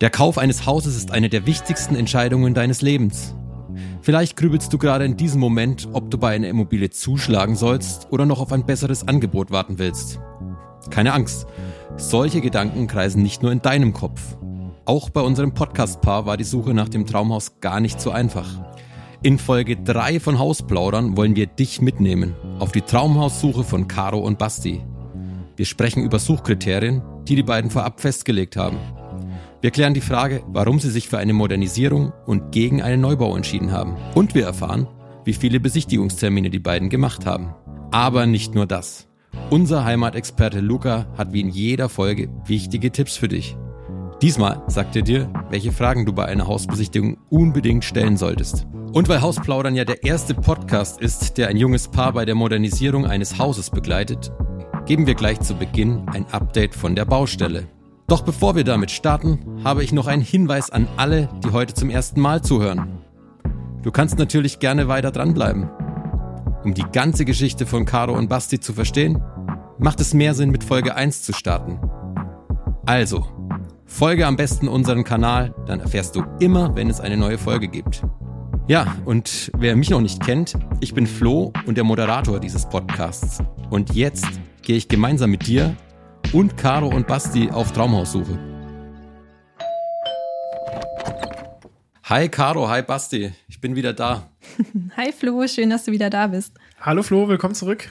Der Kauf eines Hauses ist eine der wichtigsten Entscheidungen deines Lebens. Vielleicht grübelst du gerade in diesem Moment, ob du bei einer Immobilie zuschlagen sollst oder noch auf ein besseres Angebot warten willst. Keine Angst, solche Gedanken kreisen nicht nur in deinem Kopf. Auch bei unserem Podcast-Paar war die Suche nach dem Traumhaus gar nicht so einfach. In Folge 3 von Hausplaudern wollen wir dich mitnehmen auf die Traumhaussuche von Caro und Basti. Wir sprechen über Suchkriterien, die die beiden vorab festgelegt haben. Wir klären die Frage, warum sie sich für eine Modernisierung und gegen einen Neubau entschieden haben. Und wir erfahren, wie viele Besichtigungstermine die beiden gemacht haben. Aber nicht nur das. Unser Heimatexperte Luca hat wie in jeder Folge wichtige Tipps für dich. Diesmal sagt er dir, welche Fragen du bei einer Hausbesichtigung unbedingt stellen solltest. Und weil Hausplaudern ja der erste Podcast ist, der ein junges Paar bei der Modernisierung eines Hauses begleitet, geben wir gleich zu Beginn ein Update von der Baustelle. Doch bevor wir damit starten, habe ich noch einen Hinweis an alle, die heute zum ersten Mal zuhören. Du kannst natürlich gerne weiter dranbleiben. Um die ganze Geschichte von Caro und Basti zu verstehen, macht es mehr Sinn, mit Folge 1 zu starten. Also, folge am besten unseren Kanal, dann erfährst du immer, wenn es eine neue Folge gibt. Ja, und wer mich noch nicht kennt, ich bin Flo und der Moderator dieses Podcasts. Und jetzt gehe ich gemeinsam mit dir und Caro und Basti auf Traumhaussuche. Hi Caro, hi Basti, ich bin wieder da. Hi Flo, schön, dass du wieder da bist. Hallo Flo, willkommen zurück.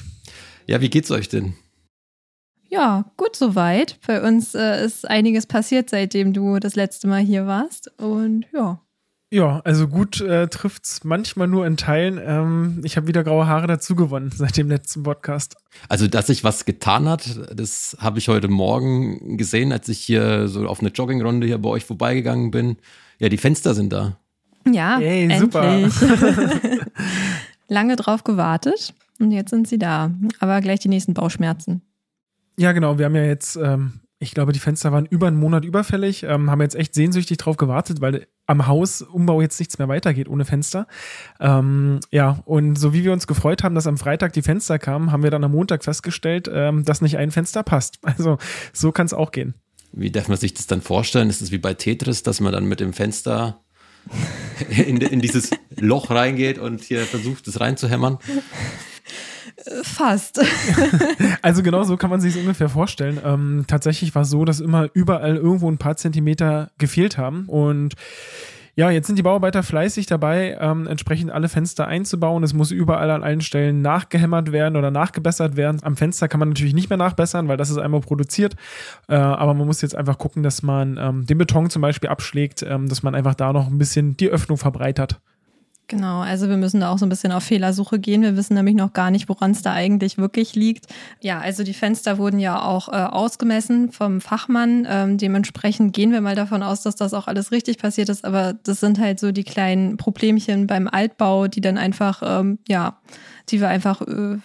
Ja, wie geht's euch denn? Ja, gut soweit. Bei uns äh, ist einiges passiert, seitdem du das letzte Mal hier warst. Und ja, ja, also gut äh, trifft's manchmal nur in Teilen. Ähm, ich habe wieder graue Haare dazu gewonnen seit dem letzten Podcast. Also, dass sich was getan hat, das habe ich heute Morgen gesehen, als ich hier so auf eine Joggingrunde hier bei euch vorbeigegangen bin. Ja, die Fenster sind da. Ja, hey, endlich. super. Lange drauf gewartet und jetzt sind sie da. Aber gleich die nächsten Bauchschmerzen. Ja, genau. Wir haben ja jetzt ähm, ich glaube, die Fenster waren über einen Monat überfällig, ähm, haben jetzt echt sehnsüchtig drauf gewartet, weil am Hausumbau jetzt nichts mehr weitergeht ohne Fenster. Ähm, ja, und so wie wir uns gefreut haben, dass am Freitag die Fenster kamen, haben wir dann am Montag festgestellt, ähm, dass nicht ein Fenster passt. Also so kann es auch gehen. Wie darf man sich das dann vorstellen? Ist es wie bei Tetris, dass man dann mit dem Fenster in, in dieses Loch reingeht und hier versucht, es reinzuhämmern? Fast. also genau so kann man sich es ungefähr vorstellen. Ähm, tatsächlich war es so, dass immer überall irgendwo ein paar Zentimeter gefehlt haben und ja, jetzt sind die Bauarbeiter fleißig dabei, ähm, entsprechend alle Fenster einzubauen. Es muss überall an allen Stellen nachgehämmert werden oder nachgebessert werden. Am Fenster kann man natürlich nicht mehr nachbessern, weil das ist einmal produziert. Äh, aber man muss jetzt einfach gucken, dass man ähm, den Beton zum Beispiel abschlägt, ähm, dass man einfach da noch ein bisschen die Öffnung verbreitert. Genau, also wir müssen da auch so ein bisschen auf Fehlersuche gehen. Wir wissen nämlich noch gar nicht, woran es da eigentlich wirklich liegt. Ja, also die Fenster wurden ja auch äh, ausgemessen vom Fachmann. Ähm, dementsprechend gehen wir mal davon aus, dass das auch alles richtig passiert ist. Aber das sind halt so die kleinen Problemchen beim Altbau, die dann einfach, ähm, ja, die wir einfach äh,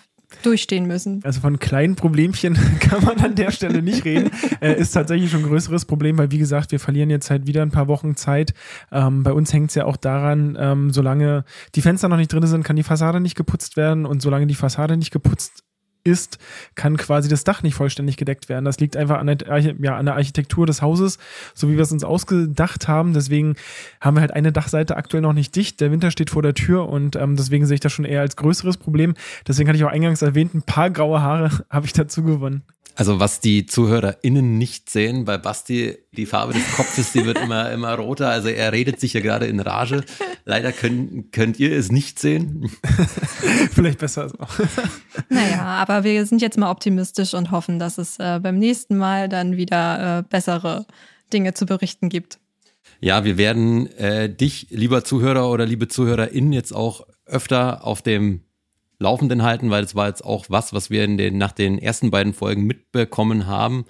durchstehen müssen. Also von kleinen Problemchen kann man an der Stelle nicht reden. Äh, ist tatsächlich schon ein größeres Problem, weil wie gesagt, wir verlieren jetzt halt wieder ein paar Wochen Zeit. Ähm, bei uns hängt es ja auch daran, ähm, solange die Fenster noch nicht drin sind, kann die Fassade nicht geputzt werden und solange die Fassade nicht geputzt ist, kann quasi das Dach nicht vollständig gedeckt werden. Das liegt einfach an der, ja, an der Architektur des Hauses, so wie wir es uns ausgedacht haben. Deswegen haben wir halt eine Dachseite aktuell noch nicht dicht. Der Winter steht vor der Tür und ähm, deswegen sehe ich das schon eher als größeres Problem. Deswegen hatte ich auch eingangs erwähnt, ein paar graue Haare habe ich dazu gewonnen. Also was die ZuhörerInnen nicht sehen, bei Basti, die Farbe des Kopfes, die wird immer, immer roter. Also er redet sich ja gerade in Rage. Leider könnt, könnt ihr es nicht sehen. Vielleicht besser so. Naja, aber wir sind jetzt mal optimistisch und hoffen, dass es äh, beim nächsten Mal dann wieder äh, bessere Dinge zu berichten gibt. Ja, wir werden äh, dich, lieber Zuhörer oder liebe ZuhörerInnen, jetzt auch öfter auf dem Laufenden halten, weil das war jetzt auch was, was wir in den, nach den ersten beiden Folgen mitbekommen haben.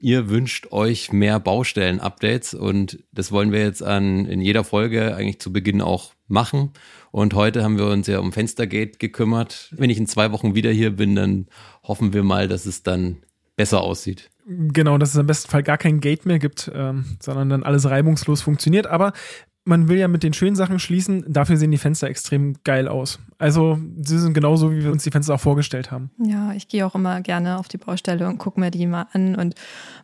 Ihr wünscht euch mehr Baustellen-Updates und das wollen wir jetzt an, in jeder Folge eigentlich zu Beginn auch machen. Und heute haben wir uns ja um Fenstergate gekümmert. Wenn ich in zwei Wochen wieder hier bin, dann hoffen wir mal, dass es dann besser aussieht. Genau, dass es im besten Fall gar kein Gate mehr gibt, ähm, sondern dann alles reibungslos funktioniert. Aber man will ja mit den schönen Sachen schließen, dafür sehen die Fenster extrem geil aus. Also sie sind genauso, wie wir uns die Fenster auch vorgestellt haben. Ja, ich gehe auch immer gerne auf die Baustelle und gucke mir die mal an und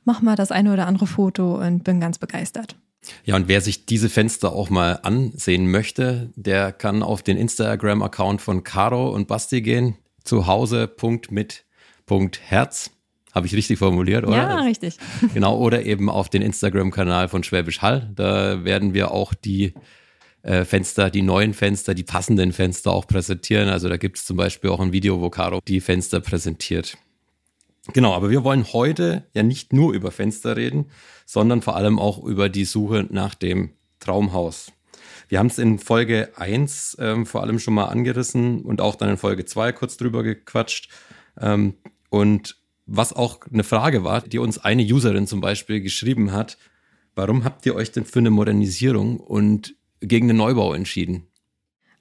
mache mal das eine oder andere Foto und bin ganz begeistert. Ja, und wer sich diese Fenster auch mal ansehen möchte, der kann auf den Instagram-Account von Caro und Basti gehen, zu Hause.mit.herz. Habe ich richtig formuliert, oder? Ja, richtig. Genau, oder eben auf den Instagram-Kanal von Schwäbisch Hall. Da werden wir auch die äh, Fenster, die neuen Fenster, die passenden Fenster auch präsentieren. Also da gibt es zum Beispiel auch ein Video, wo Caro die Fenster präsentiert. Genau, aber wir wollen heute ja nicht nur über Fenster reden, sondern vor allem auch über die Suche nach dem Traumhaus. Wir haben es in Folge 1 ähm, vor allem schon mal angerissen und auch dann in Folge 2 kurz drüber gequatscht. Ähm, und was auch eine Frage war, die uns eine Userin zum Beispiel geschrieben hat, warum habt ihr euch denn für eine Modernisierung und gegen den Neubau entschieden?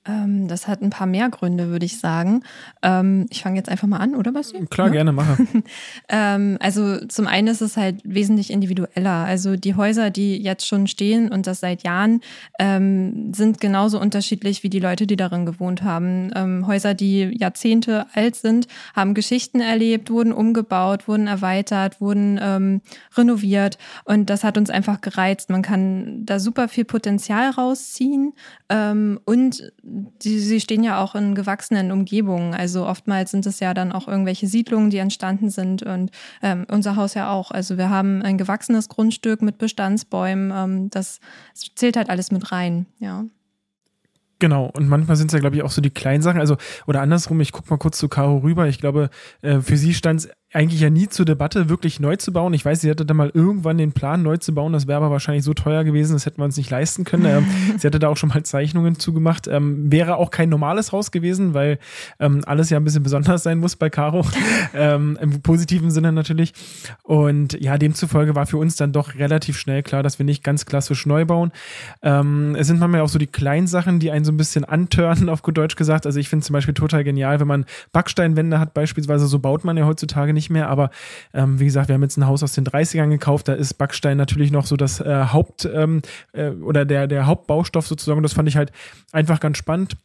Ähm, das hat ein paar mehr Gründe, würde ich sagen. Ähm, ich fange jetzt einfach mal an, oder Basti? Klar, ja? gerne, mache. ähm, also zum einen ist es halt wesentlich individueller. Also die Häuser, die jetzt schon stehen und das seit Jahren, sind genauso unterschiedlich wie die Leute, die darin gewohnt haben. Häuser, die Jahrzehnte alt sind, haben Geschichten erlebt, wurden umgebaut, wurden erweitert, wurden renoviert und das hat uns einfach gereizt. Man kann da super viel Potenzial rausziehen und die, sie stehen ja auch in gewachsenen Umgebungen. Also oftmals sind es ja dann auch irgendwelche Siedlungen, die entstanden sind und ähm, unser Haus ja auch. Also wir haben ein gewachsenes Grundstück mit Bestandsbäumen. Ähm, das zählt halt alles mit rein, ja. Genau, und manchmal sind es ja, glaube ich, auch so die kleinen Sachen. Also, oder andersrum, ich gucke mal kurz zu Caro rüber. Ich glaube, äh, für sie stand es eigentlich ja nie zur Debatte, wirklich neu zu bauen. Ich weiß, sie hatte da mal irgendwann den Plan, neu zu bauen. Das wäre aber wahrscheinlich so teuer gewesen, das hätten wir uns nicht leisten können. Ähm, sie hatte da auch schon mal Zeichnungen zugemacht. Ähm, wäre auch kein normales Haus gewesen, weil ähm, alles ja ein bisschen besonders sein muss bei Caro. ähm, Im positiven Sinne natürlich. Und ja, demzufolge war für uns dann doch relativ schnell klar, dass wir nicht ganz klassisch neu bauen. Ähm, es sind manchmal auch so die kleinen Sachen, die einen so ein bisschen antörnen, auf gut Deutsch gesagt. Also ich finde zum Beispiel total genial, wenn man Backsteinwände hat beispielsweise, so baut man ja heutzutage nicht nicht mehr, aber ähm, wie gesagt, wir haben jetzt ein Haus aus den 30ern gekauft, da ist Backstein natürlich noch so das äh, Haupt ähm, äh, oder der, der Hauptbaustoff sozusagen. Das fand ich halt einfach ganz spannend.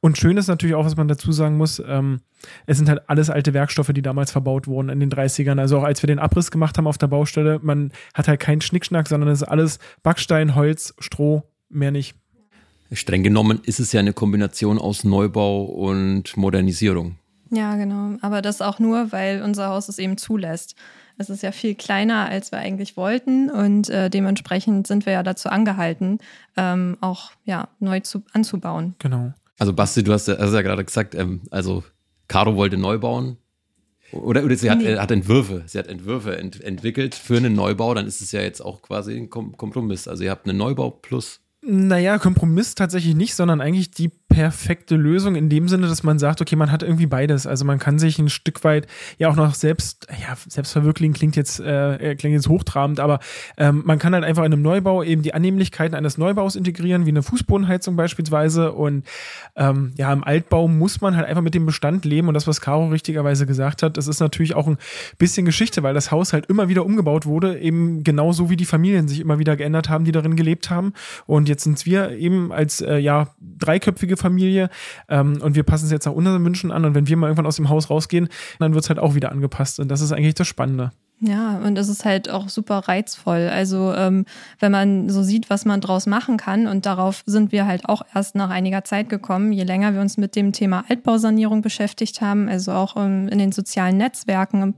Und schön ist natürlich auch, was man dazu sagen muss, ähm, es sind halt alles alte Werkstoffe, die damals verbaut wurden in den 30ern. Also auch als wir den Abriss gemacht haben auf der Baustelle, man hat halt keinen Schnickschnack, sondern es ist alles Backstein, Holz, Stroh, mehr nicht. Streng genommen ist es ja eine Kombination aus Neubau und Modernisierung. Ja, genau. Aber das auch nur, weil unser Haus es eben zulässt. Es ist ja viel kleiner, als wir eigentlich wollten und äh, dementsprechend sind wir ja dazu angehalten, ähm, auch ja, neu zu, anzubauen. Genau. Also Basti, du hast ja, hast ja gerade gesagt, ähm, also Caro wollte neu bauen. Oder, oder sie hat, nee. hat Entwürfe, sie hat Entwürfe ent, entwickelt für einen Neubau, dann ist es ja jetzt auch quasi ein Kompromiss. Also ihr habt einen Neubau plus naja, Kompromiss tatsächlich nicht, sondern eigentlich die perfekte Lösung in dem Sinne, dass man sagt, okay, man hat irgendwie beides. Also man kann sich ein Stück weit ja auch noch selbst, ja, selbst verwirklichen klingt jetzt, äh, klingt jetzt hochtrabend, aber ähm, man kann halt einfach in einem Neubau eben die Annehmlichkeiten eines Neubaus integrieren, wie eine Fußbodenheizung beispielsweise. Und ähm, ja, im Altbau muss man halt einfach mit dem Bestand leben. Und das, was Caro richtigerweise gesagt hat, das ist natürlich auch ein bisschen Geschichte, weil das Haus halt immer wieder umgebaut wurde, eben genauso wie die Familien sich immer wieder geändert haben, die darin gelebt haben. Und jetzt sind wir eben als äh, ja dreiköpfige Familie ähm, und wir passen es jetzt nach unseren Wünschen an und wenn wir mal irgendwann aus dem Haus rausgehen, dann wird es halt auch wieder angepasst und das ist eigentlich das Spannende. Ja, und das ist halt auch super reizvoll. Also ähm, wenn man so sieht, was man draus machen kann, und darauf sind wir halt auch erst nach einiger Zeit gekommen, je länger wir uns mit dem Thema Altbausanierung beschäftigt haben, also auch ähm, in den sozialen Netzwerken,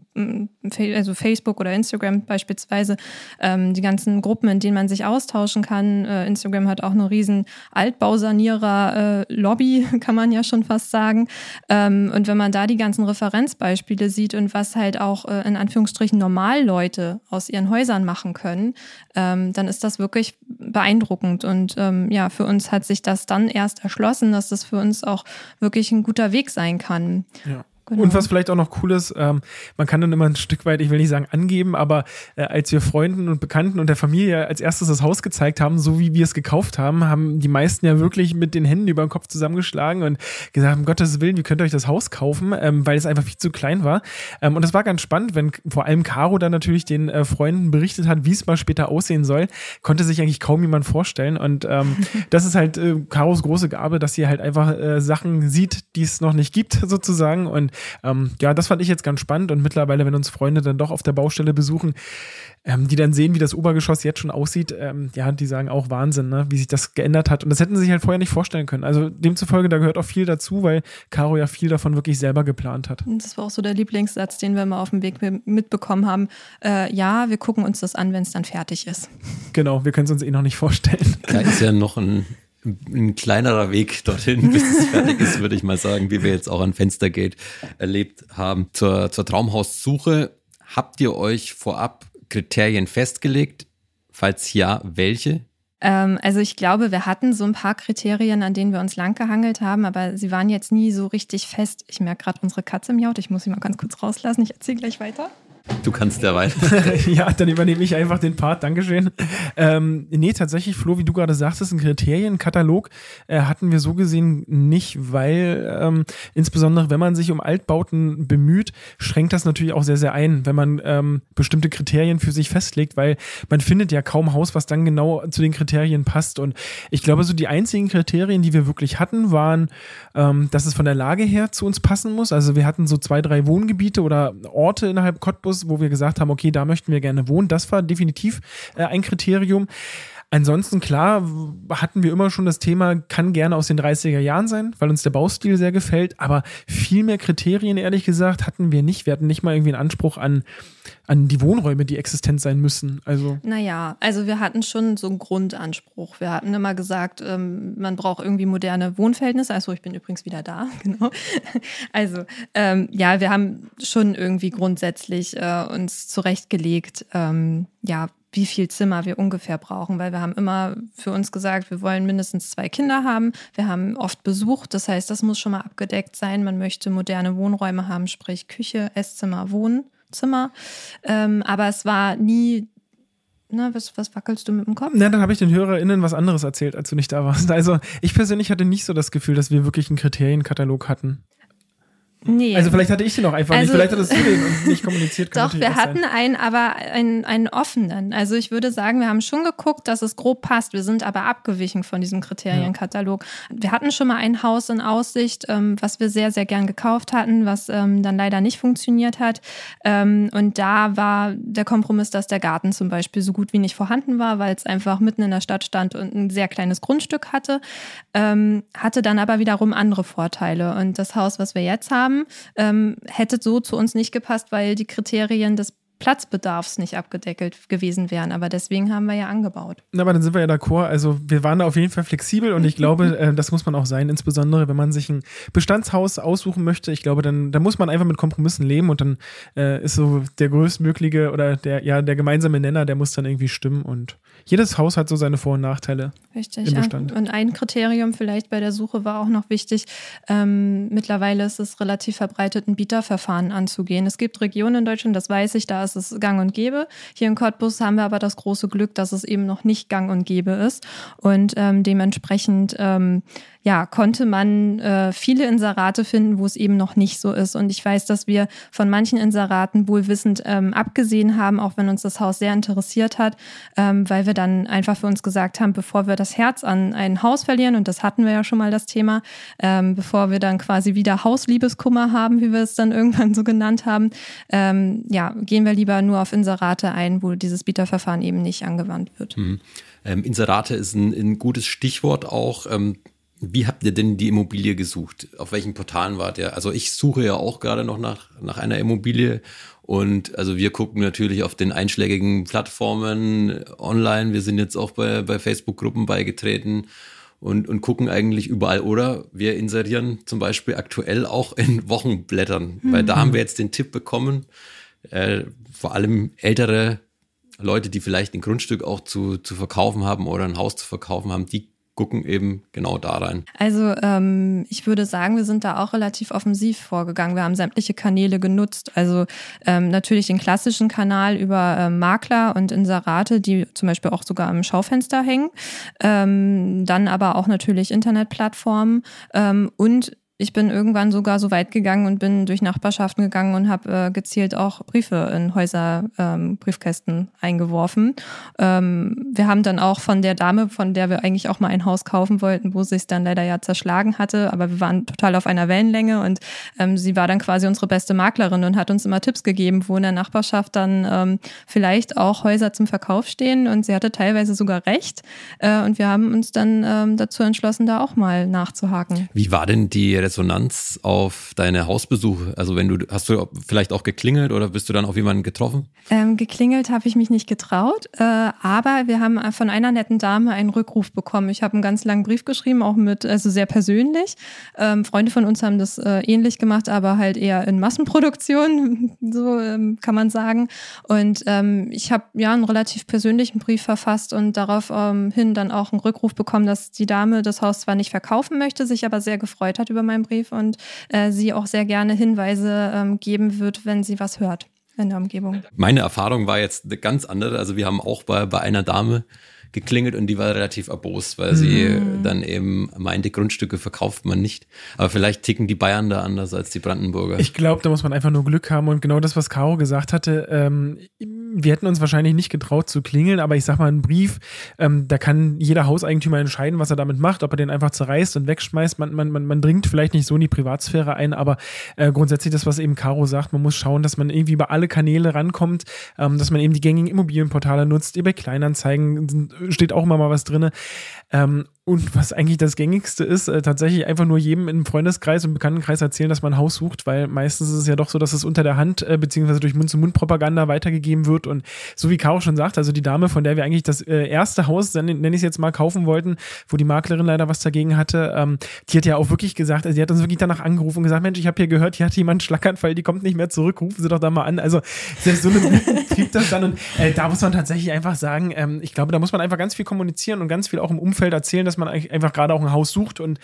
also Facebook oder Instagram beispielsweise, ähm, die ganzen Gruppen, in denen man sich austauschen kann. Äh, Instagram hat auch eine riesen Altbausanierer-Lobby, äh, kann man ja schon fast sagen. Ähm, und wenn man da die ganzen Referenzbeispiele sieht und was halt auch äh, in Anführungsstrichen Normalleute aus ihren Häusern machen können, ähm, dann ist das wirklich beeindruckend. Und ähm, ja, für uns hat sich das dann erst erschlossen, dass das für uns auch wirklich ein guter Weg sein kann. Ja. Genau. Und was vielleicht auch noch cool ist, ähm, man kann dann immer ein Stück weit, ich will nicht sagen angeben, aber äh, als wir Freunden und Bekannten und der Familie als erstes das Haus gezeigt haben, so wie wir es gekauft haben, haben die meisten ja wirklich mit den Händen über den Kopf zusammengeschlagen und gesagt, um Gottes Willen, wie könnt ihr euch das Haus kaufen, ähm, weil es einfach viel zu klein war. Ähm, und das war ganz spannend, wenn vor allem Caro dann natürlich den äh, Freunden berichtet hat, wie es mal später aussehen soll, konnte sich eigentlich kaum jemand vorstellen. Und ähm, das ist halt äh, Caros große Gabe, dass sie halt einfach äh, Sachen sieht, die es noch nicht gibt, sozusagen. Und Ähm, ja, das fand ich jetzt ganz spannend und mittlerweile, wenn uns Freunde dann doch auf der Baustelle besuchen, ähm, die dann sehen, wie das Obergeschoss jetzt schon aussieht, ähm, ja, die sagen auch Wahnsinn, ne? wie sich das geändert hat. Und das hätten sie sich halt vorher nicht vorstellen können. Also demzufolge, da gehört auch viel dazu, weil Caro ja viel davon wirklich selber geplant hat. Das war auch so der Lieblingssatz, den wir mal auf dem Weg mitbekommen haben. Äh, ja, wir gucken uns das an, wenn es dann fertig ist. Genau, wir können es uns eh noch nicht vorstellen. Da ist ja noch ein ein kleinerer Weg dorthin, bis es fertig ist, würde ich mal sagen, wie wir jetzt auch an Fenstergate erlebt haben. Zur, zur Traumhaussuche habt ihr euch vorab Kriterien festgelegt? Falls ja, welche? Ähm, also ich glaube, wir hatten so ein paar Kriterien, an denen wir uns langgehangelt haben, aber sie waren jetzt nie so richtig fest. Ich merke gerade, unsere Katze miaut. Ich muss sie mal ganz kurz rauslassen. Ich erzähle gleich weiter. Du kannst weiter. ja, dann übernehme ich einfach den Part. Dankeschön. Ähm, nee, tatsächlich, Flo, wie du gerade sagtest, ein Kriterienkatalog äh, hatten wir so gesehen nicht, weil ähm, insbesondere, wenn man sich um Altbauten bemüht, schränkt das natürlich auch sehr, sehr ein, wenn man ähm, bestimmte Kriterien für sich festlegt, weil man findet ja kaum Haus, was dann genau zu den Kriterien passt. Und ich glaube, so die einzigen Kriterien, die wir wirklich hatten, waren, ähm, dass es von der Lage her zu uns passen muss. Also wir hatten so zwei, drei Wohngebiete oder Orte innerhalb Cottbus, wo wir gesagt haben, okay, da möchten wir gerne wohnen. Das war definitiv äh, ein Kriterium. Ansonsten, klar, hatten wir immer schon das Thema, kann gerne aus den 30er Jahren sein, weil uns der Baustil sehr gefällt, aber viel mehr Kriterien, ehrlich gesagt, hatten wir nicht. Wir hatten nicht mal irgendwie einen Anspruch an, an die Wohnräume, die existent sein müssen. Also. Naja, also wir hatten schon so einen Grundanspruch. Wir hatten immer gesagt, ähm, man braucht irgendwie moderne Wohnverhältnisse. Also ich bin übrigens wieder da, genau. Also ähm, ja, wir haben schon irgendwie grundsätzlich äh, uns zurechtgelegt, ähm, ja, wie viel Zimmer wir ungefähr brauchen, weil wir haben immer für uns gesagt, wir wollen mindestens zwei Kinder haben. Wir haben oft Besuch, das heißt, das muss schon mal abgedeckt sein. Man möchte moderne Wohnräume haben, sprich Küche, Esszimmer, Wohnzimmer. Ähm, aber es war nie na, was, was wackelst du mit dem Kopf? Na, dann habe ich den HörerInnen was anderes erzählt, als du nicht da warst. Also, ich persönlich hatte nicht so das Gefühl, dass wir wirklich einen Kriterienkatalog hatten. Nee. Also vielleicht hatte ich den auch einfach also, nicht, vielleicht hattest du den und nicht kommuniziert. Doch, wir hatten sein. einen, aber einen, einen offenen. Also ich würde sagen, wir haben schon geguckt, dass es grob passt. Wir sind aber abgewichen von diesem Kriterienkatalog. Ja. Wir hatten schon mal ein Haus in Aussicht, ähm, was wir sehr, sehr gern gekauft hatten, was ähm, dann leider nicht funktioniert hat. Ähm, und da war der Kompromiss, dass der Garten zum Beispiel so gut wie nicht vorhanden war, weil es einfach mitten in der Stadt stand und ein sehr kleines Grundstück hatte. Ähm, hatte dann aber wiederum andere Vorteile. Und das Haus, was wir jetzt haben, haben, ähm, hätte so zu uns nicht gepasst, weil die Kriterien des Platzbedarfs nicht abgedeckelt gewesen wären. Aber deswegen haben wir ja angebaut. Na, aber dann sind wir ja d'accord. Also wir waren da auf jeden Fall flexibel und ich glaube, äh, das muss man auch sein, insbesondere wenn man sich ein Bestandshaus aussuchen möchte. Ich glaube, dann, dann muss man einfach mit Kompromissen leben und dann äh, ist so der größtmögliche oder der, ja, der gemeinsame Nenner, der muss dann irgendwie stimmen und jedes Haus hat so seine Vor- und Nachteile. Richtig. Im Bestand. Und ein Kriterium vielleicht bei der Suche war auch noch wichtig. Ähm, mittlerweile ist es relativ verbreitet, ein Bieterverfahren anzugehen. Es gibt Regionen in Deutschland, das weiß ich, da ist es gang und gäbe. Hier in Cottbus haben wir aber das große Glück, dass es eben noch nicht gang und gäbe ist. Und ähm, dementsprechend ähm, ja, konnte man äh, viele Inserate finden, wo es eben noch nicht so ist. Und ich weiß, dass wir von manchen Inseraten wohlwissend ähm, abgesehen haben, auch wenn uns das Haus sehr interessiert hat, ähm, weil wir dann einfach für uns gesagt haben, bevor wir das Herz an ein Haus verlieren, und das hatten wir ja schon mal das Thema, ähm, bevor wir dann quasi wieder Hausliebeskummer haben, wie wir es dann irgendwann so genannt haben, ähm, ja, gehen wir lieber nur auf Inserate ein, wo dieses Bieterverfahren eben nicht angewandt wird. Mhm. Ähm, Inserate ist ein, ein, gutes Stichwort auch. Ähm, wie habt ihr denn die Immobilie gesucht? Auf welchen Portalen wart ihr? Also ich suche ja auch gerade noch nach, nach einer Immobilie und also wir gucken natürlich auf den einschlägigen Plattformen online. Wir sind jetzt auch bei, bei Facebook-Gruppen beigetreten und, und gucken eigentlich überall. Oder wir inserieren zum Beispiel aktuell auch in Wochenblättern, mhm. weil da haben wir jetzt den Tipp bekommen, äh, vor allem ältere Leute, die vielleicht ein Grundstück auch zu, zu verkaufen haben oder ein Haus zu verkaufen haben, die gucken eben genau da rein. Also ähm, ich würde sagen, wir sind da auch relativ offensiv vorgegangen. Wir haben sämtliche Kanäle genutzt. Also ähm, natürlich den klassischen Kanal über ähm, Makler und Inserate, die zum Beispiel auch sogar am Schaufenster hängen. Ähm, dann aber auch natürlich Internetplattformen ähm, und ich bin irgendwann sogar so weit gegangen und bin durch Nachbarschaften gegangen und habe äh, gezielt auch Briefe in Häuser, ähm, Briefkästen eingeworfen. Ähm, wir haben dann auch von der Dame, von der wir eigentlich auch mal ein Haus kaufen wollten, wo es dann leider ja zerschlagen hatte, aber wir waren total auf einer Wellenlänge und ähm, sie war dann quasi unsere beste Maklerin und hat uns immer Tipps gegeben, wo in der Nachbarschaft dann ähm, vielleicht auch Häuser zum Verkauf stehen und sie hatte teilweise sogar recht äh, und wir haben uns dann ähm, dazu entschlossen, da auch mal nachzuhaken. Wie war denn die Resonanz auf deine Hausbesuche? Also wenn du, hast du vielleicht auch geklingelt oder bist du dann auf jemanden getroffen? Ähm, geklingelt habe ich mich nicht getraut, äh, aber wir haben von einer netten Dame einen Rückruf bekommen. Ich habe einen ganz langen Brief geschrieben, auch mit, also sehr persönlich. Ähm, Freunde von uns haben das äh, ähnlich gemacht, aber halt eher in Massenproduktion, so ähm, kann man sagen. Und ähm, ich habe ja einen relativ persönlichen Brief verfasst und darauf ähm, dann auch einen Rückruf bekommen, dass die Dame das Haus zwar nicht verkaufen möchte, sich aber sehr gefreut hat über meinen Brief und äh, sie auch sehr gerne Hinweise ähm, geben wird, wenn sie was hört in der Umgebung. Meine Erfahrung war jetzt eine ganz andere. Also wir haben auch bei, bei einer Dame geklingelt und die war relativ erbost, weil sie mhm. dann eben meinte, Grundstücke verkauft man nicht. Aber vielleicht ticken die Bayern da anders als die Brandenburger. Ich glaube, da muss man einfach nur Glück haben und genau das, was Caro gesagt hatte, ähm, wir hätten uns wahrscheinlich nicht getraut zu klingeln, aber ich sag mal, ein Brief, ähm, da kann jeder Hauseigentümer entscheiden, was er damit macht, ob er den einfach zerreißt und wegschmeißt. Man, man, man, man dringt vielleicht nicht so in die Privatsphäre ein, aber äh, grundsätzlich das, was eben Caro sagt, man muss schauen, dass man irgendwie über alle Kanäle rankommt, ähm, dass man eben die gängigen Immobilienportale nutzt, eBay Kleinanzeigen steht auch immer mal was drin. Ähm, und was eigentlich das Gängigste ist, äh, tatsächlich einfach nur jedem im Freundeskreis und Bekanntenkreis erzählen, dass man ein Haus sucht, weil meistens ist es ja doch so, dass es unter der Hand äh, beziehungsweise durch Mund-zu-Mund-Propaganda weitergegeben wird. Und so wie Caro schon sagt, also die Dame, von der wir eigentlich das äh, erste Haus, nenne ich es jetzt mal, kaufen wollten, wo die Maklerin leider was dagegen hatte, ähm, die hat ja auch wirklich gesagt, also die hat uns wirklich danach angerufen und gesagt, Mensch, ich habe hier gehört, hier hat jemand einen Schlaganfall, die kommt nicht mehr zurück, rufen Sie doch da mal an. Also selbst so eine trieb das dann. Und äh, da muss man tatsächlich einfach sagen, ähm, ich glaube, da muss man einfach ganz viel kommunizieren und ganz viel auch im Umfeld erzählen, dass man einfach gerade auch ein Haus sucht und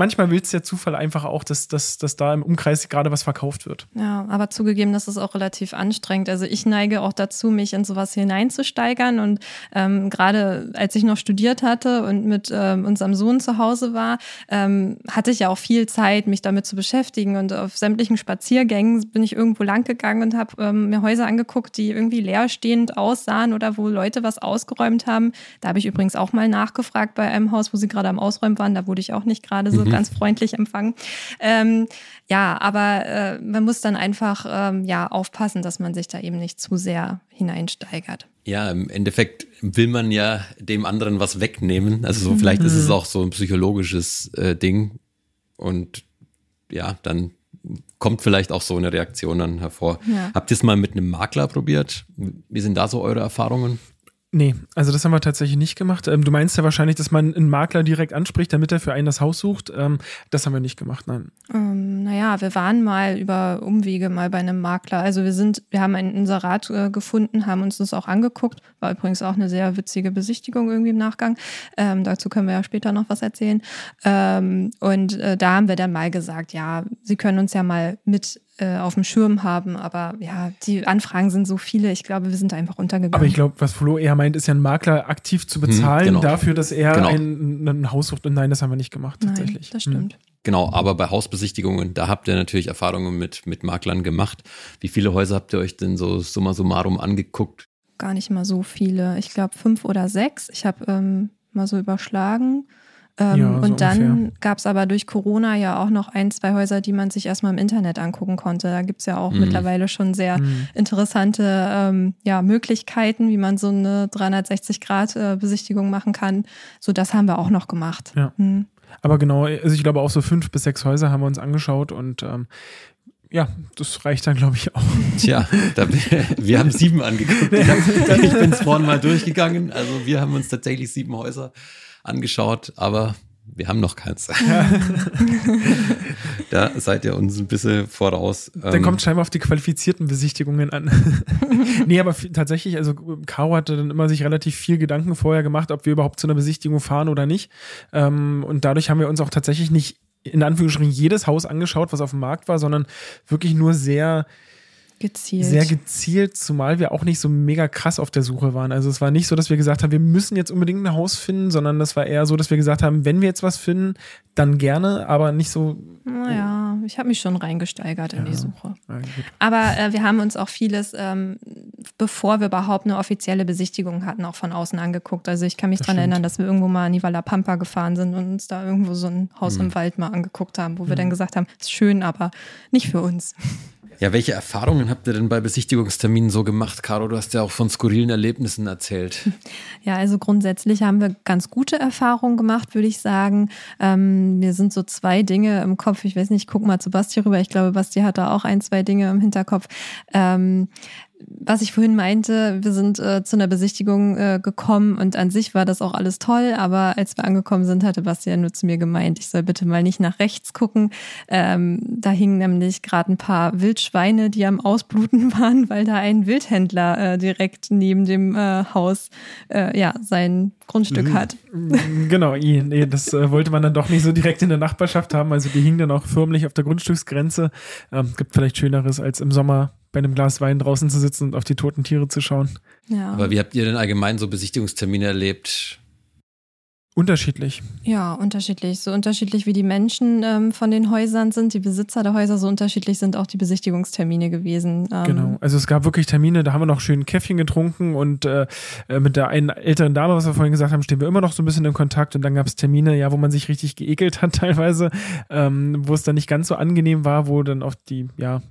manchmal will es der Zufall einfach auch, dass, dass, dass da im Umkreis gerade was verkauft wird. Ja, aber zugegeben, das ist auch relativ anstrengend. Also ich neige auch dazu, mich in sowas hineinzusteigern. Und ähm, gerade als ich noch studiert hatte und mit ähm, unserem Sohn zu Hause war, ähm, hatte ich ja auch viel Zeit, mich damit zu beschäftigen. Und auf sämtlichen Spaziergängen bin ich irgendwo lang gegangen und habe ähm, mir Häuser angeguckt, die irgendwie leerstehend aussahen oder wo Leute was ausgeräumt haben. Da habe ich übrigens auch mal nachgefragt bei einem Haus, wo sie gerade am Ausräumen waren. Da wurde ich auch nicht gerade so mhm. ganz freundlich empfangen. Ähm, ja, aber äh, man muss dann einfach ähm, ja aufpassen, dass man sich da eben nicht zu sehr hineinsteigert. Ja, im Endeffekt will man ja dem anderen was wegnehmen. Also so, vielleicht mhm. ist es mhm. auch so ein psychologisches äh, Ding. Und ja, dann kommt vielleicht auch so eine Reaktion dann hervor. Ja. Habt ihr es mal mit einem Makler probiert? Wie sind da so eure Erfahrungen? Nee, also das haben wir tatsächlich nicht gemacht. Ähm, du meinst ja wahrscheinlich, dass man einen Makler direkt anspricht, damit er für einen das Haus sucht. Ähm, das haben wir nicht gemacht, nein. Ähm, naja, wir waren mal über Umwege mal bei einem Makler. Also wir sind, wir haben ein Inserat äh, gefunden, haben uns das auch angeguckt. War übrigens auch eine sehr witzige Besichtigung irgendwie im Nachgang. Ähm, dazu können wir ja später noch was erzählen. Ähm, und äh, da haben wir dann mal gesagt, ja, Sie können uns ja mal mit äh, auf dem Schirm haben. Aber ja, die Anfragen sind so viele. Ich glaube, wir sind da einfach untergegangen. Aber ich glaube, was Flo eher meint, ist ja einen Makler aktiv zu bezahlen hm, genau. dafür, dass er genau. ein, ein, Haus sucht. Und nein, das haben wir nicht gemacht, tatsächlich. Nein, das stimmt. Hm. Genau, aber bei Hausbesichtigungen, da habt ihr natürlich Erfahrungen mit, mit Maklern gemacht. Wie viele Häuser habt ihr euch denn so summa summarum angeguckt? Gar nicht mal so viele. Ich glaube fünf oder sechs. Ich habe ähm, mal so überschlagen. Ähm, ja, so und dann gab es aber durch Corona ja auch noch ein, zwei Häuser, die man sich erstmal im Internet angucken konnte. Da gibt es ja auch mhm. mittlerweile schon sehr mhm. interessante ähm, ja, Möglichkeiten, wie man so eine 360-Grad-Besichtigung äh, machen kann. So, das haben wir auch noch gemacht. Ja. Mhm. Aber genau, also ich glaube auch so fünf bis sechs Häuser haben wir uns angeschaut und ähm, ja, das reicht dann, glaube ich, auch. Tja, da, wir haben sieben angeguckt. Ich, ich bin es vorhin mal durchgegangen. Also wir haben uns tatsächlich sieben Häuser angeschaut, aber wir haben noch keins. da seid ihr uns ein bisschen voraus. Dann ähm, kommt scheinbar auf die qualifizierten Besichtigungen an. nee, aber tatsächlich, also Caro hatte dann immer sich relativ viel Gedanken vorher gemacht, ob wir überhaupt zu einer Besichtigung fahren oder nicht. Ähm, und dadurch haben wir uns auch tatsächlich nicht in Anführungsstrichen jedes Haus angeschaut, was auf dem Markt war, sondern wirklich nur sehr gezielt. sehr gezielt, zumal wir auch nicht so mega krass auf der Suche waren. Also es war nicht so, dass wir gesagt haben, wir müssen jetzt unbedingt ein Haus finden, sondern das war eher so, dass wir gesagt haben, wenn wir jetzt was finden, dann gerne, aber nicht so. Naja, ich habe mich schon reingesteigert in Ja. die Suche. Ja. Aber äh, wir haben uns auch vieles, ähm, bevor wir überhaupt eine offizielle Besichtigung hatten, auch von außen angeguckt. Also ich kann mich daran erinnern, dass wir irgendwo mal an Nivala Pampa gefahren sind und uns da irgendwo so ein Haus Mhm. im Wald mal angeguckt haben, wo wir dann gesagt haben, ist schön, aber nicht für uns. Ja, welche Erfahrungen habt ihr denn bei Besichtigungsterminen so gemacht, Caro? Du hast ja auch von skurrilen Erlebnissen erzählt. Ja, also grundsätzlich haben wir ganz gute Erfahrungen gemacht, würde ich sagen. Ähm, mir sind so zwei Dinge im Kopf. Ich weiß nicht, ich guck mal zu Basti rüber. Ich glaube, Basti hat da auch ein, zwei Dinge im Hinterkopf. Ähm, was ich vorhin meinte, wir sind äh, zu einer Besichtigung äh, gekommen und an sich war das auch alles toll, aber als wir angekommen sind, hatte Basti ja nur zu mir gemeint, ich soll bitte mal nicht nach rechts gucken. Ähm, da hingen nämlich gerade ein paar Wildschweine, die am Ausbluten waren, weil da ein Wildhändler äh, direkt neben dem äh, Haus äh, ja sein Grundstück Mhm. hat. Genau, i- nee, das äh, wollte man dann doch nicht so direkt in der Nachbarschaft haben. Also die hingen dann auch förmlich auf der Grundstücksgrenze. Ähm, gibt vielleicht Schöneres, als im Sommer bei einem Glas Wein draußen zu sitzen und auf die toten Tiere zu schauen. Ja. Aber wie habt ihr denn allgemein so Besichtigungstermine erlebt? Unterschiedlich. Ja, unterschiedlich. So unterschiedlich wie die Menschen ähm, von den Häusern sind, die Besitzer der Häuser, so unterschiedlich sind auch die Besichtigungstermine gewesen. Ähm, Genau. Also es gab wirklich Termine, da haben wir noch schön Käffchen getrunken und äh, äh, mit der einen älteren Dame, was wir vorhin gesagt haben, stehen wir immer noch so ein bisschen in Kontakt und dann gab es Termine, ja, wo man sich richtig geekelt hat teilweise, ähm, wo es dann nicht ganz so angenehm war, wo dann auch die, ja,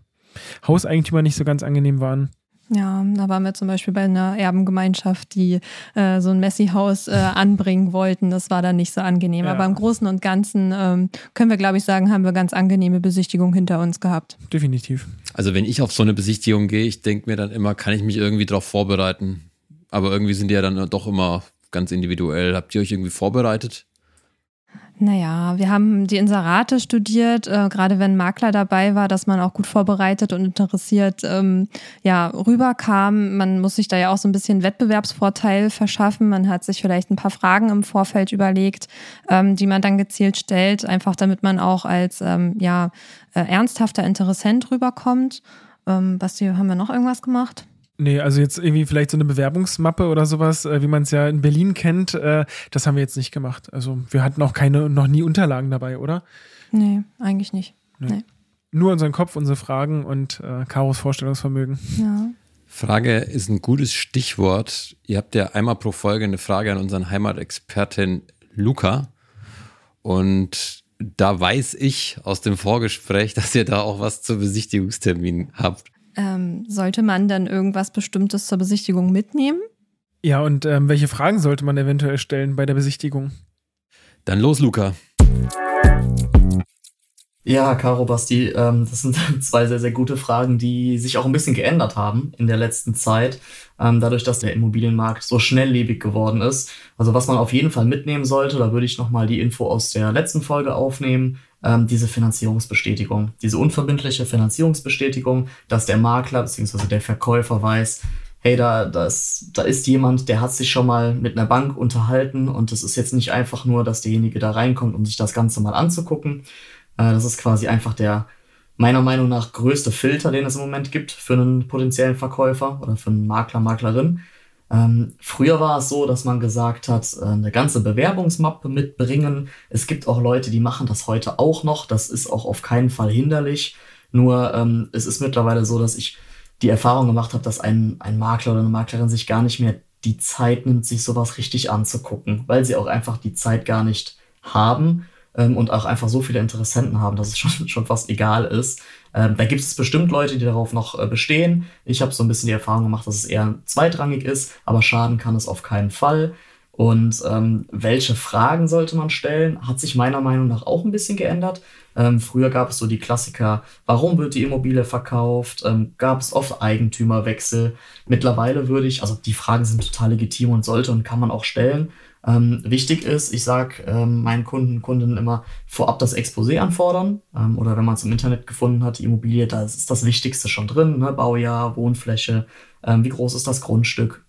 Hauseigentümer nicht so ganz angenehm waren. Ja, da waren wir zum Beispiel bei einer Erbengemeinschaft, die äh, so ein Messi-Haus äh, anbringen wollten. Das war dann nicht so angenehm. Ja. Aber im Großen und Ganzen ähm, können wir, glaube ich, sagen, haben wir ganz angenehme Besichtigung hinter uns gehabt. Definitiv. Also wenn ich auf so eine Besichtigung gehe, ich denke mir dann immer, kann ich mich irgendwie darauf vorbereiten? Aber irgendwie sind die ja dann doch immer ganz individuell. Habt ihr euch irgendwie vorbereitet? Naja, wir haben die Inserate studiert, äh, gerade wenn Makler dabei war, dass man auch gut vorbereitet und interessiert ähm, ja, rüberkam. Man muss sich da ja auch so ein bisschen Wettbewerbsvorteil verschaffen. Man hat sich vielleicht ein paar Fragen im Vorfeld überlegt, ähm, die man dann gezielt stellt, einfach damit man auch als ähm, ja, äh, ernsthafter Interessent rüberkommt. Ähm, Basti, haben wir noch irgendwas gemacht? Nee, also jetzt irgendwie vielleicht so eine Bewerbungsmappe oder sowas, äh, wie man es ja in Berlin kennt, äh, das haben wir jetzt nicht gemacht. Also wir hatten auch keine, noch nie Unterlagen dabei, oder? Nee, eigentlich nicht. Nur unseren Kopf, unsere Fragen und äh, Karos Vorstellungsvermögen. Ja. Frage ist ein gutes Stichwort. Ihr habt ja einmal pro Folge eine Frage an unseren Heimatexperten Luca. Und da weiß ich aus dem Vorgespräch, dass ihr da auch was zu Besichtigungsterminen habt. Ähm, sollte man dann irgendwas Bestimmtes zur Besichtigung mitnehmen? Ja, und ähm, welche Fragen sollte man eventuell stellen bei der Besichtigung? Dann los, Luca. Ja, Caro Basti, ähm, das sind zwei sehr, sehr gute Fragen, die sich auch ein bisschen geändert haben in der letzten Zeit, ähm, dadurch, dass der Immobilienmarkt so schnelllebig geworden ist. Also was man auf jeden Fall mitnehmen sollte, da würde ich nochmal die Info aus der letzten Folge aufnehmen, ähm, diese Finanzierungsbestätigung, diese unverbindliche Finanzierungsbestätigung, dass der Makler bzw. der Verkäufer weiß, hey, da, da, ist, da ist jemand, der hat sich schon mal mit einer Bank unterhalten und es ist jetzt nicht einfach nur, dass derjenige da reinkommt, um sich das Ganze mal anzugucken, äh, Das ist quasi einfach der meiner Meinung nach größte Filter, den es im Moment gibt für einen potenziellen Verkäufer oder für einen Makler, Maklerin. Ähm, früher war es so, dass man gesagt hat, äh, eine ganze Bewerbungsmappe mitbringen. Es gibt auch Leute, die machen das heute auch noch. Das ist auch auf keinen Fall hinderlich. Nur ähm, es ist mittlerweile so, dass ich die Erfahrung gemacht habe, dass ein, ein Makler oder eine Maklerin sich gar nicht mehr die Zeit nimmt, sich sowas richtig anzugucken, weil sie auch einfach die Zeit gar nicht haben ähm, und auch einfach so viele Interessenten haben, dass es schon, schon fast egal ist. Ähm, da gibt es bestimmt Leute, die darauf noch äh, bestehen. Ich habe so ein bisschen die Erfahrung gemacht, dass es eher zweitrangig ist, aber schaden kann es auf keinen Fall. Und ähm, welche Fragen sollte man stellen, hat sich meiner Meinung nach auch ein bisschen geändert. Ähm, früher gab es so die Klassiker, warum wird die Immobilie verkauft? Ähm, gab es oft Eigentümerwechsel. Mittlerweile würde ich, also die Fragen sind total legitim und sollte und kann man auch stellen. Ähm, wichtig ist, ich sage ähm, meinen Kunden, Kundinnen immer vorab das Exposé anfordern ähm, oder wenn man es im Internet gefunden hat, die Immobilie, da ist das Wichtigste schon drin, ne? Baujahr, Wohnfläche, ähm, wie groß ist das Grundstück,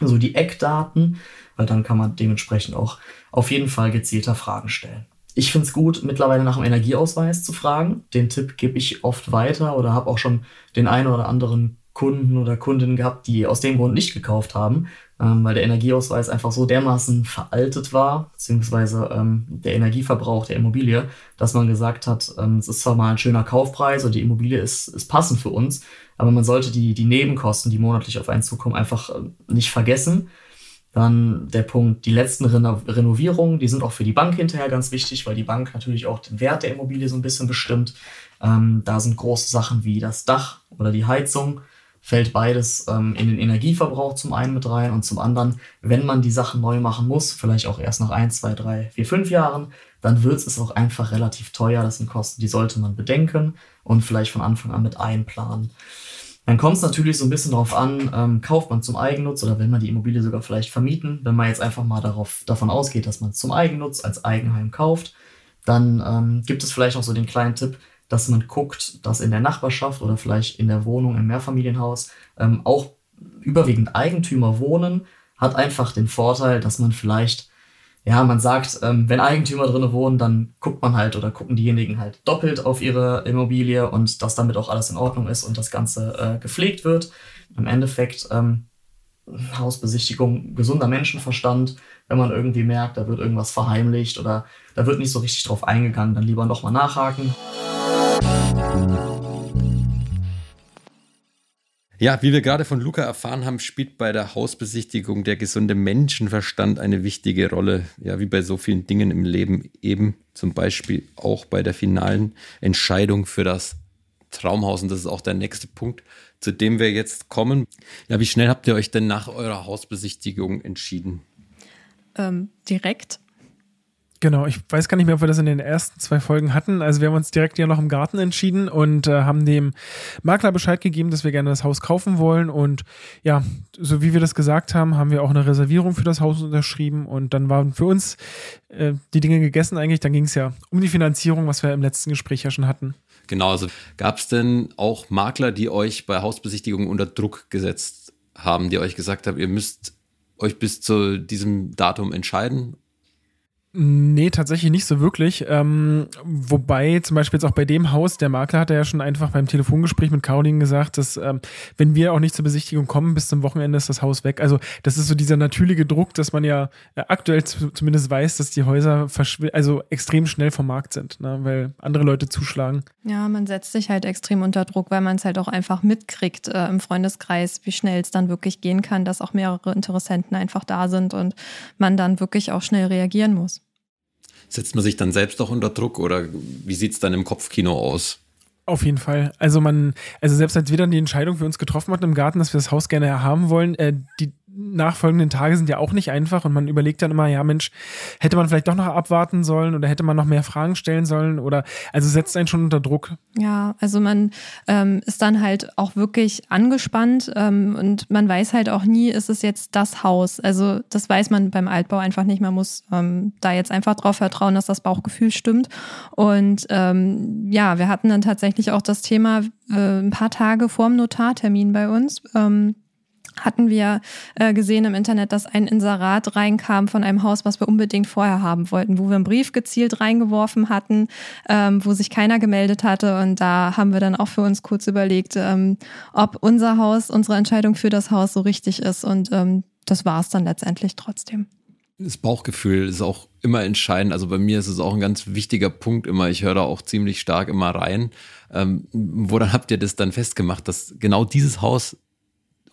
so die Eckdaten, weil dann kann man dementsprechend auch auf jeden Fall gezielter Fragen stellen. Ich finde es gut, mittlerweile nach dem Energieausweis zu fragen. Den Tipp gebe ich oft weiter oder habe auch schon den einen oder anderen Kunden oder Kundinnen gehabt, die aus dem Grund nicht gekauft haben, ähm, weil der Energieausweis einfach so dermaßen veraltet war, beziehungsweise ähm, der Energieverbrauch der Immobilie, dass man gesagt hat, ähm, es ist zwar mal ein schöner Kaufpreis und die Immobilie ist, ist passend für uns, aber man sollte die, die Nebenkosten, die monatlich auf einen zukommen, einfach äh, nicht vergessen. Dann der Punkt, die letzten Reno Renovierungen, die sind auch für die Bank hinterher ganz wichtig, weil die Bank natürlich auch den Wert der Immobilie so ein bisschen bestimmt. Ähm, da sind große Sachen wie das Dach oder die Heizung, fällt beides ähm, in den Energieverbrauch zum einen mit rein und zum anderen, wenn man die Sachen neu machen muss, vielleicht auch erst nach ein, zwei, drei, vier, fünf Jahren, dann wird es auch einfach relativ teuer. Das sind Kosten, die sollte man bedenken und vielleicht von Anfang an mit einplanen. Dann kommt es natürlich so ein bisschen darauf an, ähm, kauft man zum Eigennutz oder will man die Immobilie sogar vielleicht vermieten. Wenn man jetzt einfach mal darauf, davon ausgeht, dass man es zum Eigennutz als Eigenheim kauft, dann ähm, gibt es vielleicht auch so den kleinen Tipp, dass man guckt, dass in der Nachbarschaft oder vielleicht in der Wohnung im Mehrfamilienhaus ähm, auch überwiegend Eigentümer wohnen, hat einfach den Vorteil, dass man vielleicht ja, man sagt, ähm, wenn Eigentümer drinne wohnen, dann guckt man halt oder gucken diejenigen halt doppelt auf ihre Immobilie und dass damit auch alles in Ordnung ist und das Ganze äh, gepflegt wird. Im Endeffekt ähm, Hausbesichtigung, gesunder Menschenverstand. Wenn man irgendwie merkt, da wird irgendwas verheimlicht oder da wird nicht so richtig drauf eingegangen, dann lieber nochmal nachhaken. Ja, wie wir gerade von Luca erfahren haben, spielt bei der Hausbesichtigung der gesunde Menschenverstand eine wichtige Rolle. Ja, wie bei so vielen Dingen im Leben eben zum Beispiel auch bei der finalen Entscheidung für das Traumhaus. Und das ist auch der nächste Punkt, zu dem wir jetzt kommen. Ja, wie schnell habt ihr euch denn nach eurer Hausbesichtigung entschieden? Ähm, direkt. Genau, ich weiß gar nicht mehr, ob wir das in den ersten zwei Folgen hatten. Also wir haben uns direkt ja noch im Garten entschieden und äh, haben dem Makler Bescheid gegeben, dass wir gerne das Haus kaufen wollen. Und ja, so wie wir das gesagt haben, haben wir auch eine Reservierung für das Haus unterschrieben. Und dann waren für uns äh, die Dinge gegessen eigentlich. Dann ging es ja um die Finanzierung, was wir im letzten Gespräch ja schon hatten. Genau, also gab es denn auch Makler, die euch bei Hausbesichtigungen unter Druck gesetzt haben, die euch gesagt haben, ihr müsst euch bis zu diesem Datum entscheiden Nee, tatsächlich nicht so wirklich. Ähm, wobei zum Beispiel jetzt auch bei dem Haus, der Makler hat ja schon einfach beim Telefongespräch mit Caroline gesagt, dass ähm, wenn wir auch nicht zur Besichtigung kommen, bis zum Wochenende ist das Haus weg. Also das ist so dieser natürliche Druck, dass man ja äh, aktuell zumindest weiß, dass die Häuser also extrem schnell vom Markt sind, ne? weil andere Leute zuschlagen. Ja, man setzt sich halt extrem unter Druck, weil man es halt auch einfach mitkriegt äh, im Freundeskreis, wie schnell es dann wirklich gehen kann, dass auch mehrere Interessenten einfach da sind und man dann wirklich auch schnell reagieren muss. Setzt man sich dann selbst auch unter Druck oder wie sieht es dann im Kopfkino aus? Auf jeden Fall. Also man, also selbst als wir dann die Entscheidung für uns getroffen hatten im Garten, dass wir das Haus gerne haben wollen, äh, die, nachfolgenden Tage sind ja auch nicht einfach und man überlegt dann immer, ja Mensch, hätte man vielleicht doch noch abwarten sollen oder hätte man noch mehr Fragen stellen sollen oder also setzt einen schon unter Druck. Ja, also man ähm, ist dann halt auch wirklich angespannt ähm, und man weiß halt auch nie, ist es jetzt das Haus. Also das weiß man beim Altbau einfach nicht. Man muss ähm, da jetzt einfach drauf vertrauen, dass das Bauchgefühl stimmt. Und ähm, ja, wir hatten dann tatsächlich auch das Thema äh, ein paar Tage vorm Notartermin bei uns. Ähm, hatten wir äh, gesehen im Internet, dass ein Inserat reinkam von einem Haus, was wir unbedingt vorher haben wollten, wo wir einen Brief gezielt reingeworfen hatten, ähm, wo sich keiner gemeldet hatte. Und da haben wir dann auch für uns kurz überlegt, ähm, ob unser Haus, unsere Entscheidung für das Haus so richtig ist. Und ähm, das war es dann letztendlich trotzdem. Das Bauchgefühl ist auch immer entscheidend. Also bei mir ist es auch ein ganz wichtiger Punkt immer. Ich höre da auch ziemlich stark immer rein. Ähm, woran habt ihr das dann festgemacht, dass genau dieses Haus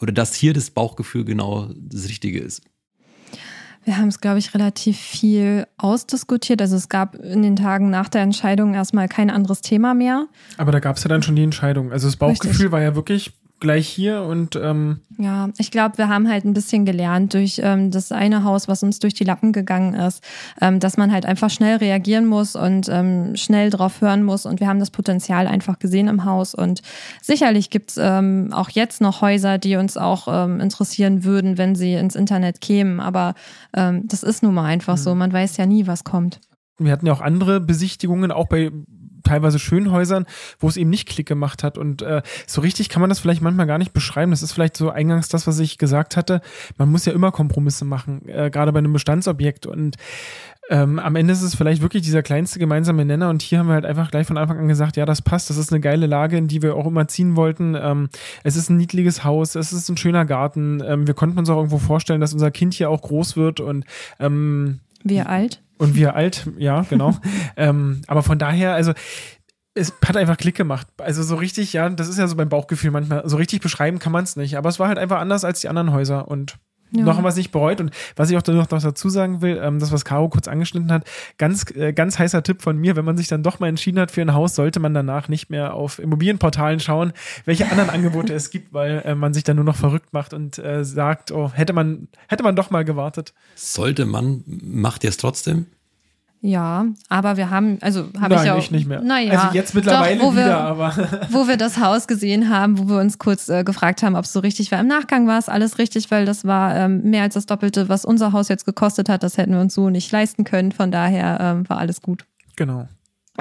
oder dass hier das Bauchgefühl genau das Richtige ist? Wir haben es, glaube ich, relativ viel ausdiskutiert. Also es gab in den Tagen nach der Entscheidung erstmal kein anderes Thema mehr. Aber da gab es ja dann schon die Entscheidung. Also das Bauchgefühl Richtig. war ja wirklich gleich hier und ähm ja, ich glaube, wir haben halt ein bisschen gelernt durch ähm, das eine Haus, was uns durch die Lappen gegangen ist, ähm, dass man halt einfach schnell reagieren muss und ähm, schnell drauf hören muss und wir haben das Potenzial einfach gesehen im Haus und sicherlich gibt's ähm, auch jetzt noch Häuser, die uns auch ähm, interessieren würden, wenn sie ins Internet kämen, aber ähm, das ist nun mal einfach mhm. so, man weiß ja nie, was kommt. Wir hatten ja auch andere Besichtigungen, auch bei teilweise schönen Häusern, wo es eben nicht Klick gemacht hat. Und äh, so richtig kann man das vielleicht manchmal gar nicht beschreiben. Das ist vielleicht so eingangs das, was ich gesagt hatte. Man muss ja immer Kompromisse machen, äh, gerade bei einem Bestandsobjekt. Und ähm, am Ende ist es vielleicht wirklich dieser kleinste gemeinsame Nenner und hier haben wir halt einfach gleich von Anfang an gesagt, ja, das passt, das ist eine geile Lage, in die wir auch immer ziehen wollten. Ähm, es ist ein niedliges Haus, es ist ein schöner Garten. Ähm, wir konnten uns auch irgendwo vorstellen, dass unser Kind hier auch groß wird und ähm, wir alt. Und wir alt, ja, genau. ähm, aber von daher, also es hat einfach Klick gemacht. Also so richtig, ja, das ist ja so beim Bauchgefühl manchmal, so richtig beschreiben kann man es nicht. Aber es war halt einfach anders als die anderen Häuser und ja. Noch es nicht bereut. Und was ich auch noch dazu sagen will, ähm, das, was Caro kurz angeschnitten hat, ganz, äh, ganz heißer Tipp von mir, wenn man sich dann doch mal entschieden hat für ein Haus, sollte man danach nicht mehr auf Immobilienportalen schauen, welche anderen Angebote es gibt, weil äh, man sich dann nur noch verrückt macht und äh, sagt, oh, hätte man, hätte man doch mal gewartet. Sollte man, macht ihr es trotzdem? Ja, aber wir haben, also habe ich auch. Ich nicht mehr. Naja, also jetzt mittlerweile doch, wieder, wir, aber. wo wir das Haus gesehen haben, wo wir uns kurz äh, gefragt haben, ob es so richtig war. Im Nachgang war es alles richtig, weil das war ähm, mehr als das Doppelte, was unser Haus jetzt gekostet hat. Das hätten wir uns so nicht leisten können. Von daher ähm, war alles gut. Genau.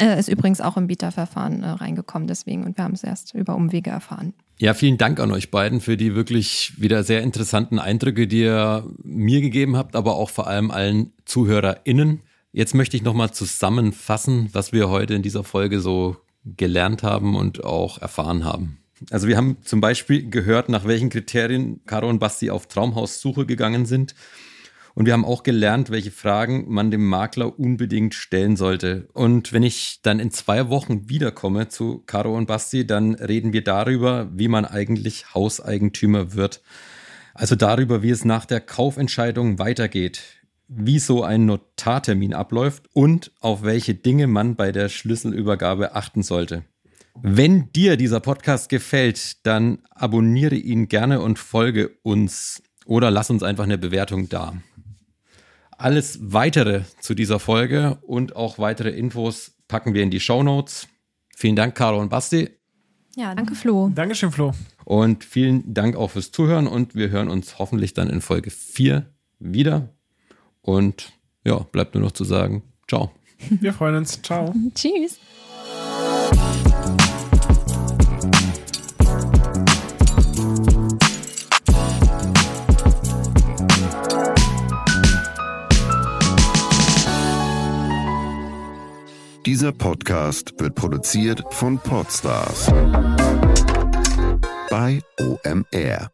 Äh, ist übrigens auch im Bieterverfahren äh, reingekommen, deswegen, und wir haben es erst über Umwege erfahren. Ja, vielen Dank an euch beiden für die wirklich wieder sehr interessanten Eindrücke, die ihr mir gegeben habt, aber auch vor allem allen ZuhörerInnen. Jetzt möchte ich nochmal zusammenfassen, was wir heute in dieser Folge so gelernt haben und auch erfahren haben. Also wir haben zum Beispiel gehört, nach welchen Kriterien Caro und Basti auf Traumhaussuche gegangen sind. Und wir haben auch gelernt, welche Fragen man dem Makler unbedingt stellen sollte. Und wenn ich dann in zwei Wochen wiederkomme zu Caro und Basti, dann reden wir darüber, wie man eigentlich Hauseigentümer wird. Also darüber, wie es nach der Kaufentscheidung weitergeht, wie so ein Notartermin abläuft und auf welche Dinge man bei der Schlüsselübergabe achten sollte. Wenn dir dieser Podcast gefällt, dann abonniere ihn gerne und folge uns oder lass uns einfach eine Bewertung da. Alles weitere zu dieser Folge und auch weitere Infos packen wir in die Show Notes. Vielen Dank, Caro und Basti. Ja, danke, Flo. Dankeschön, Flo. Und vielen Dank auch fürs Zuhören und wir hören uns hoffentlich dann in Folge 4 wieder. Und ja, bleibt nur noch zu sagen, ciao. Wir freuen uns. Ciao. Tschüss. Dieser Podcast wird produziert von Podstars bei OMR.